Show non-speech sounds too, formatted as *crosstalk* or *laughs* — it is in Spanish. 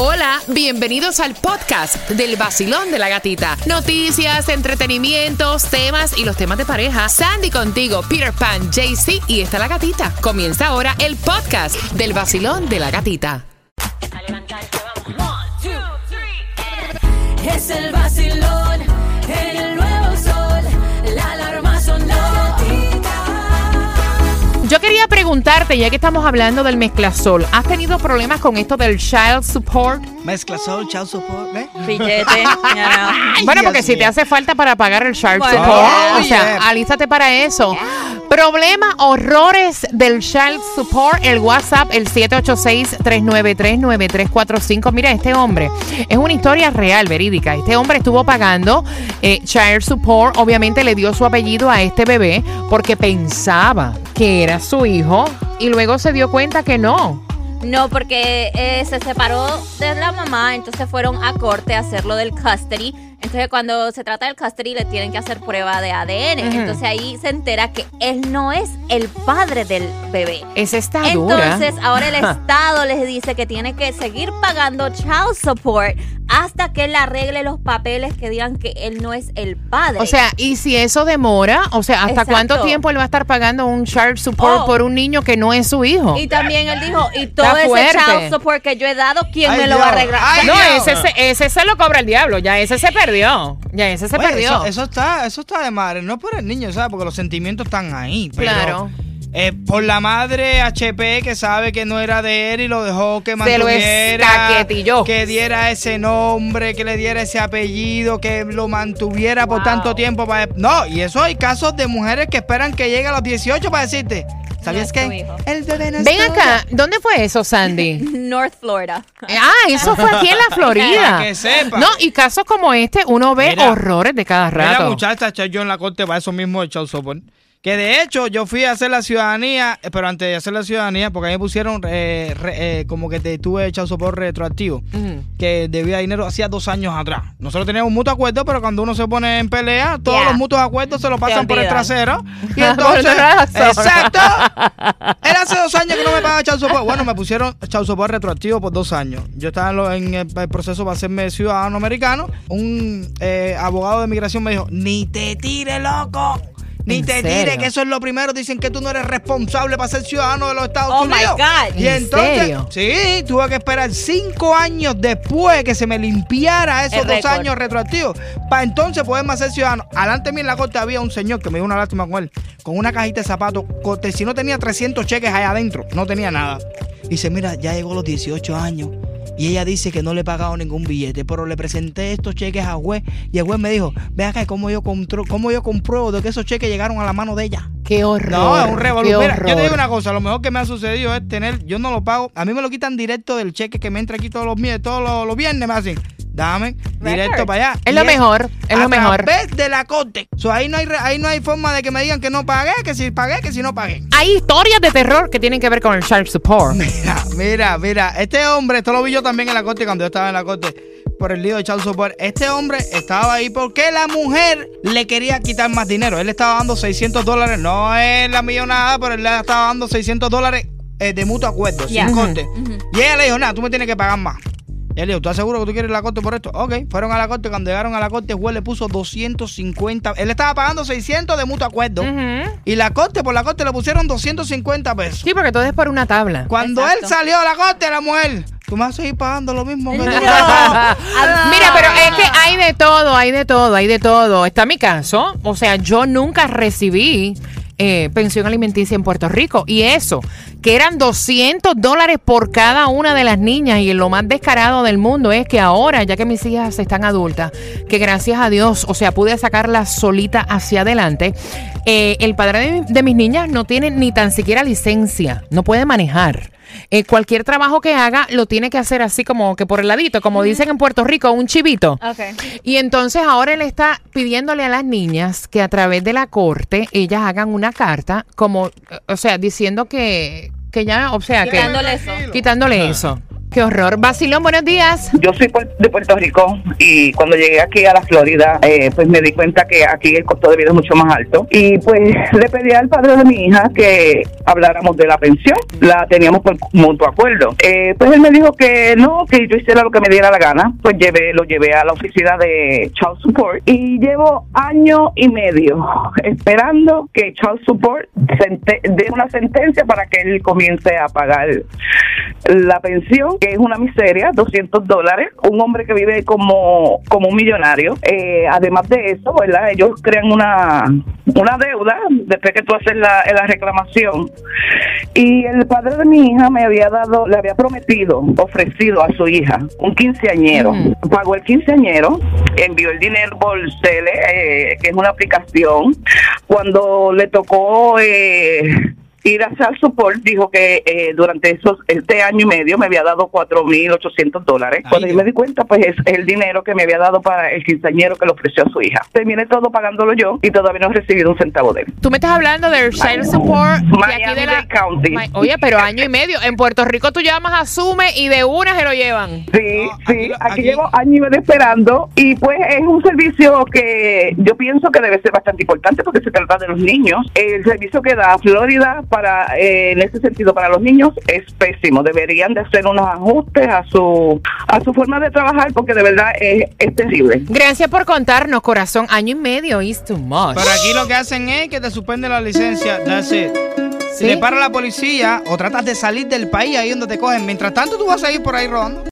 Hola, bienvenidos al podcast del vacilón de la gatita. Noticias, entretenimientos, temas y los temas de pareja. Sandy contigo, Peter Pan, JC y está la gatita. Comienza ahora el podcast del vacilón de la gatita. Es el vacilón el nuevo sol. La alarma sonó. Yo quería preguntarte, ya que estamos hablando del mezclasol, ¿has tenido problemas con esto del child support? Mezcla sol, child support, ya *laughs* no. Bueno, porque Dios si te hace falta para pagar el child Bueno. support, o sea, yeah. alístate para eso. Problema, horrores del child support, el WhatsApp, el 786-393-9345. Mira, este hombre, es una historia real, verídica. Este hombre estuvo pagando eh, child support, obviamente le dio su apellido a este bebé porque pensaba que era su hijo y luego se dio cuenta que no. No, porque eh, se separó de la mamá, entonces fueron a corte a hacerlo del custody. Entonces, cuando se trata del custody, le tienen que hacer prueba de ADN. Entonces, ahí se entera que él no es el padre del bebé. Esa está dura. Entonces, ahora el *laughs* Estado les dice que tiene que seguir pagando child support hasta que él arregle los papeles que digan que él no es el padre. O sea, y si eso demora, o sea, ¿hasta Exacto. cuánto tiempo él va a estar pagando un child support Oh. por un niño que no es su hijo? y también él dijo, y todo Está ese fuerte. child support que yo he dado, ¿quién Ay, me lo va a arreglar? Ay, no, Dios. ese, se- ese se lo cobra el diablo, ya ese se perdió. Ya ese se Oye, perdió. Eso, eso está, eso está de madre. No por el niño, ¿sabes? Porque los sentimientos están ahí. Pero, Claro. eh, por la madre HP que sabe que no era de él y lo dejó que Se lo mantuviera. Que diera ese nombre, que le diera ese apellido, que lo mantuviera por tanto tiempo. Para... No, y eso hay casos de mujeres que esperan que llegue a los 18 para decirte. ¿Sabías hijo. el bebé no es Ven tuyo? acá, ¿dónde fue eso, Sandy? *laughs* North Florida. Ah, eso fue aquí en la *laughs* Florida. Para que sepa. No, y casos como este, uno ve Mira. horrores de cada Mira, rato. muchacha, yo en la corte para eso mismo de child support. Que de hecho yo fui a hacer la ciudadanía, eh, pero antes de hacer la ciudadanía, porque a mí me pusieron eh, re- eh, como que te tuve child support retroactivo, que debía dinero hacía dos años atrás. Nosotros teníamos un mutuo acuerdo, pero cuando uno se pone en pelea, todos los mutuos acuerdos se lo pasan por el trasero. *laughs* Y Por entonces, exacto. Era hace dos años que no me pagaba child support. Bueno, me pusieron child support retroactivo por dos años. Yo estaba en, lo- en el, el proceso para hacerme ciudadano americano. Un eh, abogado de migración me dijo, ni te tire, loco. Ni ¿En te serio? tire, que eso es lo primero. Dicen que tú no eres responsable para ser ciudadano de los Estados Oh, my Unidos. God. Y ¿En entonces, serio? sí, tuve que esperar cinco años después que se me limpiara esos El dos récord. años retroactivos para entonces poderme hacer ciudadano. Alante de mí en la corte había un señor que me dio una lástima con él, con una cajita de zapatos. corte, Si no tenía 300 cheques allá adentro, no tenía nada. Dice, mira, ya llegó los 18 años. Y ella dice que no le he pagado ningún billete, pero le presenté estos cheques al juez y el juez me dijo, ve acá, ¿cómo yo, contro- cómo yo compruebo de que esos cheques llegaron a la mano de ella? Qué horror. No, es un revolú. qué Mira, yo te digo una cosa, lo mejor que me ha sucedido es tener, yo no lo pago, a mí me lo quitan directo del cheque que me entra aquí todos los, todos los, los viernes, me hacen, dame, directo para allá. Es Y lo mejor, es lo a mejor. través de la corte. So, ahí, no hay, ahí no hay forma de que me digan que no pagué, que si pagué, que si no pagué. Hay historias de terror que tienen que ver con el child support. *laughs* Mira, mira, mira, este hombre, esto lo vi yo también en la corte cuando yo estaba en la corte por el lío de child support. Este hombre estaba ahí porque la mujer le quería quitar más dinero. Él le estaba dando 600 dólares, no es la millonada, pero él le estaba dando 600 dólares eh, de mutuo acuerdo, sin corte. Y ella le dijo, nada, tú me tienes que pagar más. Y él dijo, ¿tú estás seguro que tú quieres ir a la corte por esto? Ok, fueron a la corte. Cuando llegaron a la corte, el juez le puso 250. Él estaba pagando 600 de mutuo acuerdo. Y la corte, por la corte, le pusieron 250 pesos. Sí, porque todo es por una tabla. Cuando Exacto. él salió a la corte, la mujer, tú me vas a seguir pagando lo mismo que yo. *laughs* Mira, pero es que hay de todo, hay de todo, hay de todo. Está mi caso. O sea, yo nunca recibí eh, pensión alimenticia en Puerto Rico. Y eso, que eran 200 dólares por cada una de las niñas. Y lo más descarado del mundo es que ahora, ya que mis hijas están adultas, que gracias a Dios, o sea, pude sacarlas solita hacia adelante, eh, el padre de, de mis niñas no tiene ni tan siquiera licencia, no puede manejar. Eh, cualquier trabajo que haga lo tiene que hacer así como que por el ladito, como dicen en Puerto Rico, un chivito. Ok. Y entonces ahora él está pidiéndole a las niñas que a través de la corte ellas hagan una carta como, o sea, diciendo que, que ya, o sea, Quitándole que... eso. Quitándole eso. Qué horror. Basilón, buenos días. Yo soy puer- de Puerto Rico y cuando llegué aquí a la Florida, eh, pues me di cuenta que aquí el costo de vida es mucho más alto. Y pues le pedí al padre de mi hija que habláramos de la pensión. La teníamos por mutuo acuerdo. Eh, pues él me dijo que no, que yo hiciera lo que me diera la gana. Pues llevé, lo llevé a la oficina de Child Support y llevo año y medio esperando que Child Support dé una sentencia para que él comience a pagar la pensión, que es una miseria, 200 dólares. Un hombre que vive como, como un millonario. Eh, además de eso, ¿verdad? Ellos crean una, una deuda después que tú haces la, la reclamación. Y el padre de mi hija me había dado, le había prometido, ofrecido a su hija un quinceañero. Mm. Pagó el quinceañero, envió el dinero por Cele, eh, que es una aplicación. Cuando le tocó eh, ir a hacer support, dijo que eh, durante esos este año y medio me había dado 4.800 dólares. Cuando yo me di cuenta, pues es el dinero que me había dado para el quinceañero que le ofreció a su hija. Terminé todo pagándolo yo y todavía no he recibido un centavo de él. Tú me estás hablando del Child Support de aquí de la... County. Oye, pero año y medio. En Puerto Rico tú llamas, asume y de una se lo llevan. Sí, No, sí, aquí, aquí- llevo años y medio esperando y pues es un servicio que yo pienso que debe ser bastante importante porque se trata de los niños. El servicio que da Florida para eh, en ese sentido para los niños es pésimo. Deberían de hacer unos ajustes a su a su forma de trabajar porque de verdad es, es terrible. Gracias por contarnos, corazón. Año y medio is too much. Pero aquí lo que hacen es que te suspenden la licencia. That's it. Si ¿Sí? te para la policía o tratas de salir del país ahí donde te cogen, mientras tanto tú vas a ir por ahí rodando.